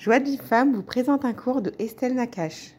Joie de vie femme vous présente un cours de Estelle Nakache.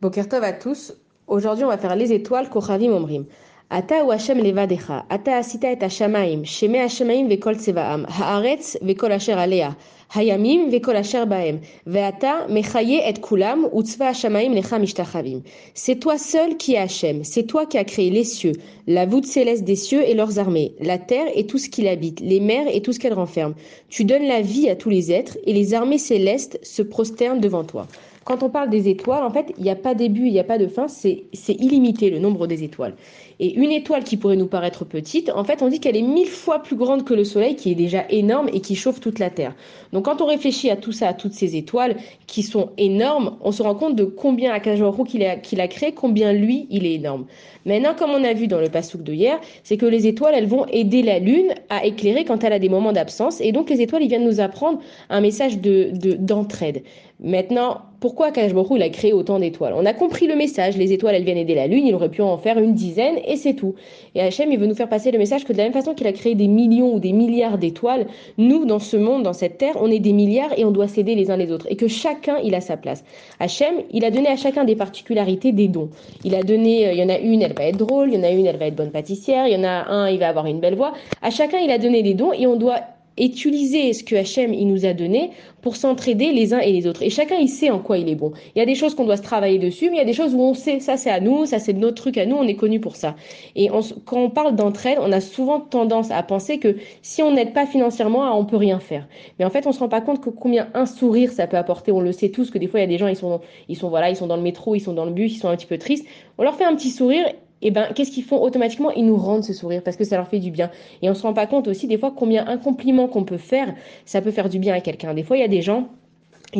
Bokertov à tous. Aujourd'hui, on va faire les étoiles Kochavim Omrim. Ata ou Hashem levadecha. Ata asita et Hashamaim. Sheme Hashamaim vekol tsevaam. Haaretz vekol asher alea. Hayamim vekol asher baem. Veata mechaye et kulam utzva Hashamaim lecha mishtachavim. C'est toi seul qui es. C'est toi qui as créé les cieux, la voûte céleste des cieux et leurs armées, la terre et tout ce qui l'habite, les mers et tout ce qu'elle renferme. Tu donnes la vie à tous les êtres et les armées célestes se prosternent devant toi. Quand on parle des étoiles, en fait, il n'y a pas début, il n'y a pas de fin, c'est illimité le nombre des étoiles. Et une étoile qui pourrait nous paraître petite, en fait, on dit qu'elle est mille fois plus grande que le Soleil, qui est déjà énorme et qui chauffe toute la Terre. Donc quand on réfléchit à tout ça, à toutes ces étoiles qui sont énormes, on se rend compte de combien Akajorou qu'il a, qu'il a créé, combien lui, il est énorme. Maintenant, comme on a vu dans le passouk de hier, c'est que les étoiles, elles vont aider la Lune à éclairer quand elle a des moments d'absence. Et donc les étoiles, ils viennent nous apprendre un message de, d'entraide. Maintenant, pourquoi il a créé autant d'étoiles On a compris le message, les étoiles elles viennent aider la Lune, il aurait pu en faire une dizaine et c'est tout. Et Hachem il veut nous faire passer le message que de la même façon qu'il a créé des millions ou des milliards d'étoiles, nous dans ce monde, dans cette terre, on est des milliards et on doit s'aider les uns les autres et que chacun il a sa place. Hachem il a donné à chacun des particularités, des dons. Il a donné, euh, il y en a une elle va être drôle, il y en a une elle va être bonne pâtissière, il y en a un il va avoir une belle voix. À chacun il a donné des dons et on doit utiliser ce que Hachem il nous a donné pour s'entraider les uns et les autres. Et chacun il sait en quoi il est bon. Il y a des choses qu'on doit se travailler dessus, mais il y a des choses où on sait ça c'est à nous, ça c'est notre truc à nous, on est connu pour ça. Et quand on parle d'entraide, on a souvent tendance à penser que si on n'aide pas financièrement, on peut rien faire. Mais en fait, on se rend pas compte que combien un sourire ça peut apporter. On le sait tous que des fois il y a des gens ils sont ils sont voilà, ils sont dans le métro, ils sont dans le bus, ils sont un petit peu tristes. On leur fait un petit sourire et eh ben qu'est-ce qu'ils font automatiquement? Ils nous rendent ce sourire parce que ça leur fait du bien. Et on se rend pas compte aussi des fois combien un compliment qu'on peut faire, ça peut faire du bien à quelqu'un. Des fois, il y a des gens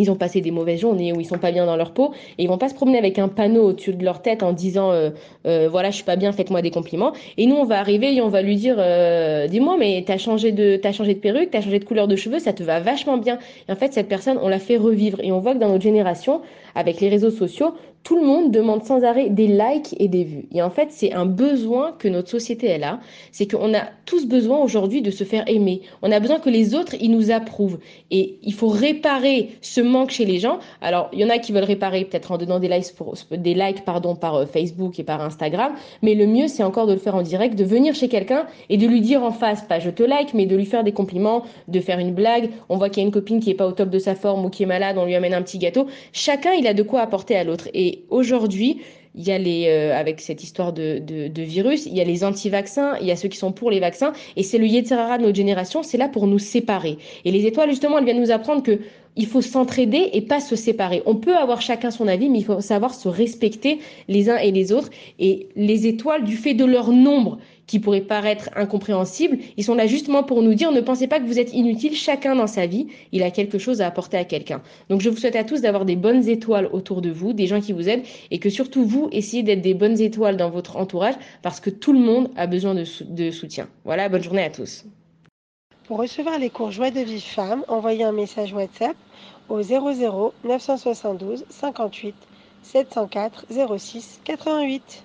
ils ont passé des mauvaises journées où ils sont pas bien dans leur peau et ils vont pas se promener avec un panneau au-dessus de leur tête en disant euh, euh, voilà je suis pas bien faites-moi des compliments et nous on va arriver et on va lui dire euh, dis-moi mais t'as changé de t'as changé de perruque t'as changé de couleur de cheveux ça te va vachement bien et en fait cette personne on la fait revivre et on voit que dans notre génération avec les réseaux sociaux tout le monde demande sans arrêt des likes et des vues. Et en fait, c'est un besoin que notre société elle a. C'est qu'on a tous besoin aujourd'hui de se faire aimer. On a besoin que les autres, ils nous approuvent. Et il faut réparer ce manque chez les gens. Alors, il y en a qui veulent réparer peut-être en donnant des likes, pour, des likes pardon, par euh, Facebook et par Instagram. Mais le mieux, c'est encore de le faire en direct, de venir chez quelqu'un et de lui dire en face, pas je te like, mais de lui faire des compliments, de faire une blague. On voit qu'il y a une copine qui est pas au top de sa forme ou qui est malade, on lui amène un petit gâteau. Chacun, il a de quoi apporter à l'autre. Et aujourd'hui, il y a les, euh, avec cette histoire de, virus, il y a les anti-vaccins, il y a ceux qui sont pour les vaccins, et c'est le Yetzirara de notre génération, c'est là pour nous séparer. Et les étoiles, justement, elles viennent nous apprendre que il faut s'entraider et pas se séparer. On peut avoir chacun son avis, mais il faut savoir se respecter les uns et les autres. Et les étoiles, du fait de leur nombre, qui pourrait paraître incompréhensible, ils sont là justement pour nous dire ne pensez pas que vous êtes inutile, chacun dans sa vie, il a quelque chose à apporter à quelqu'un. Donc je vous souhaite à tous d'avoir des bonnes étoiles autour de vous, des gens qui vous aident, et que surtout vous, essayez d'être des bonnes étoiles dans votre entourage, parce que tout le monde a besoin de, de soutien. Voilà, bonne journée à tous. Pour recevoir les cours Joie de vie femme, envoyez un message WhatsApp au 00 972 58 704 06 88.